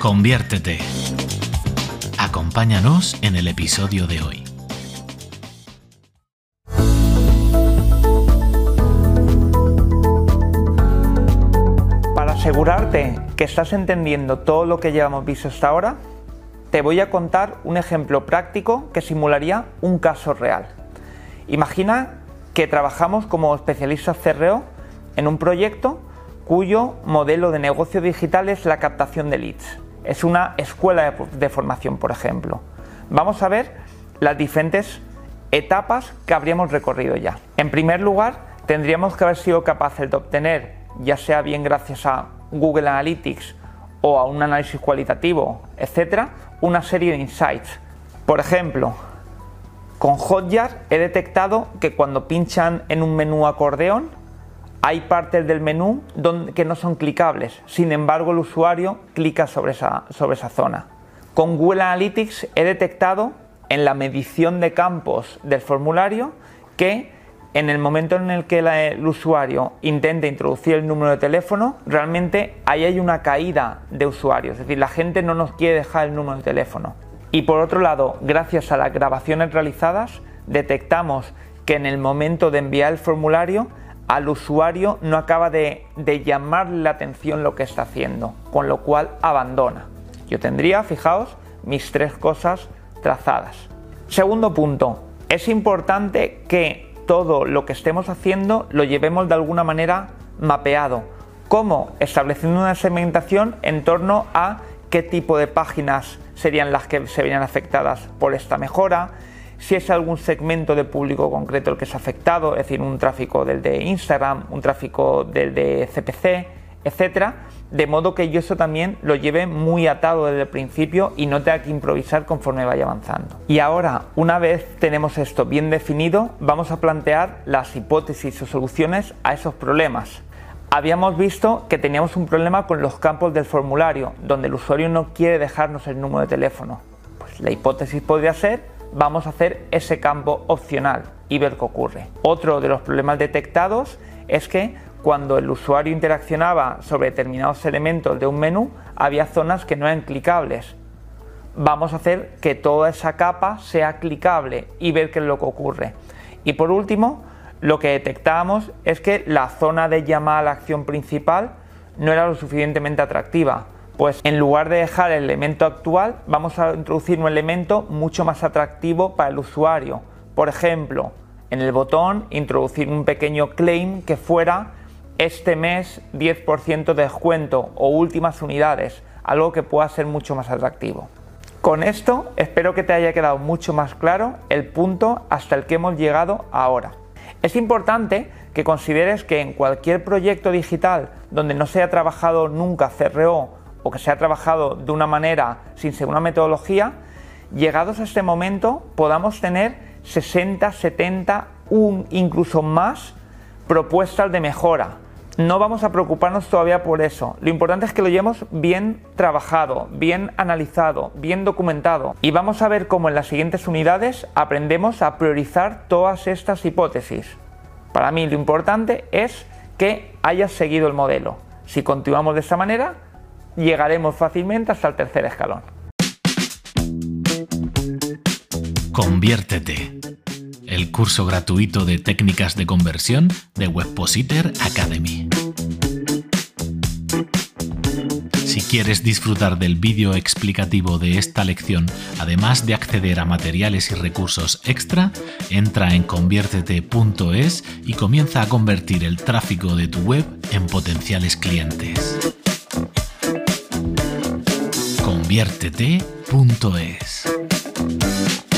Conviértete. Acompáñanos en el episodio de hoy. Para asegurarte que estás entendiendo todo lo que llevamos visto hasta ahora, te voy a contar un ejemplo práctico que simularía un caso real. Imagina que trabajamos como especialistas CRO en un proyecto cuyo modelo de negocio digital es la captación de leads. Es una escuela de formación, por ejemplo. Vamos a ver las diferentes etapas que habríamos recorrido ya. En primer lugar, tendríamos que haber sido capaces de obtener, ya sea bien gracias a Google Analytics o a un análisis cualitativo, etcétera, una serie de insights. Por ejemplo, con Hotjar he detectado que cuando pinchan en un menú acordeón hay partes del menú que no son clicables, sin embargo el usuario clica sobre esa, sobre esa zona. Con Google Analytics he detectado en la medición de campos del formulario que en el momento en el que el usuario intenta introducir el número de teléfono, realmente ahí hay una caída de usuarios, es decir, la gente no nos quiere dejar el número de teléfono. Y por otro lado, gracias a las grabaciones realizadas, detectamos que en el momento de enviar el formulario al usuario no acaba de, llamarle la atención lo que está haciendo, con lo cual abandona. Yo tendría, fijaos, mis tres cosas trazadas. Segundo punto, es importante que todo lo que estemos haciendo lo llevemos de alguna manera mapeado. ¿Cómo? Estableciendo una segmentación en torno a qué tipo de páginas serían las que se verían afectadas por esta mejora, si es algún segmento de público concreto el que es afectado, es decir, un tráfico del de Instagram, un tráfico del de CPC, etcétera, de modo que yo eso también lo lleve muy atado desde el principio y no tenga que improvisar conforme vaya avanzando. Y ahora, una vez tenemos esto bien definido, vamos a plantear las hipótesis o soluciones a esos problemas. Habíamos visto que teníamos un problema con los campos del formulario, donde el usuario no quiere dejarnos el número de teléfono. Pues la hipótesis podría ser, vamos a hacer ese campo opcional y ver qué ocurre. Otro de los problemas detectados es que cuando el usuario interaccionaba sobre determinados elementos de un menú, había zonas que no eran clicables. Vamos a hacer que toda esa capa sea clicable y ver qué es lo que ocurre. Y por último, lo que detectábamos es que la zona de llamada a la acción principal no era lo suficientemente atractiva, pues en lugar de dejar el elemento actual, vamos a introducir un elemento mucho más atractivo para el usuario. Por ejemplo, en el botón introducir un pequeño claim que fuera este mes 10% de descuento o últimas unidades, algo que pueda ser mucho más atractivo. Con esto espero que te haya quedado mucho más claro el punto hasta el que hemos llegado ahora. Es importante que consideres que en cualquier proyecto digital donde no se haya trabajado nunca CRO o que se haya trabajado de una manera sin según una metodología, llegados a este momento podamos tener 60, 70, un, incluso más propuestas de mejora no vamos a preocuparnos todavía por eso. Lo importante es que lo llevemos bien trabajado, bien analizado, bien documentado. Y vamos a ver cómo en las siguientes unidades aprendemos a priorizar todas estas hipótesis. Para mí lo importante es que hayas seguido el modelo. Si continuamos de esta manera, llegaremos fácilmente hasta el tercer escalón. Conviértete el curso gratuito de técnicas de conversión de Webpositor Academy. Si quieres disfrutar del vídeo explicativo de esta lección, además de acceder a materiales y recursos extra, entra en conviértete.es y comienza a convertir el tráfico de tu web en potenciales clientes conviértete.es.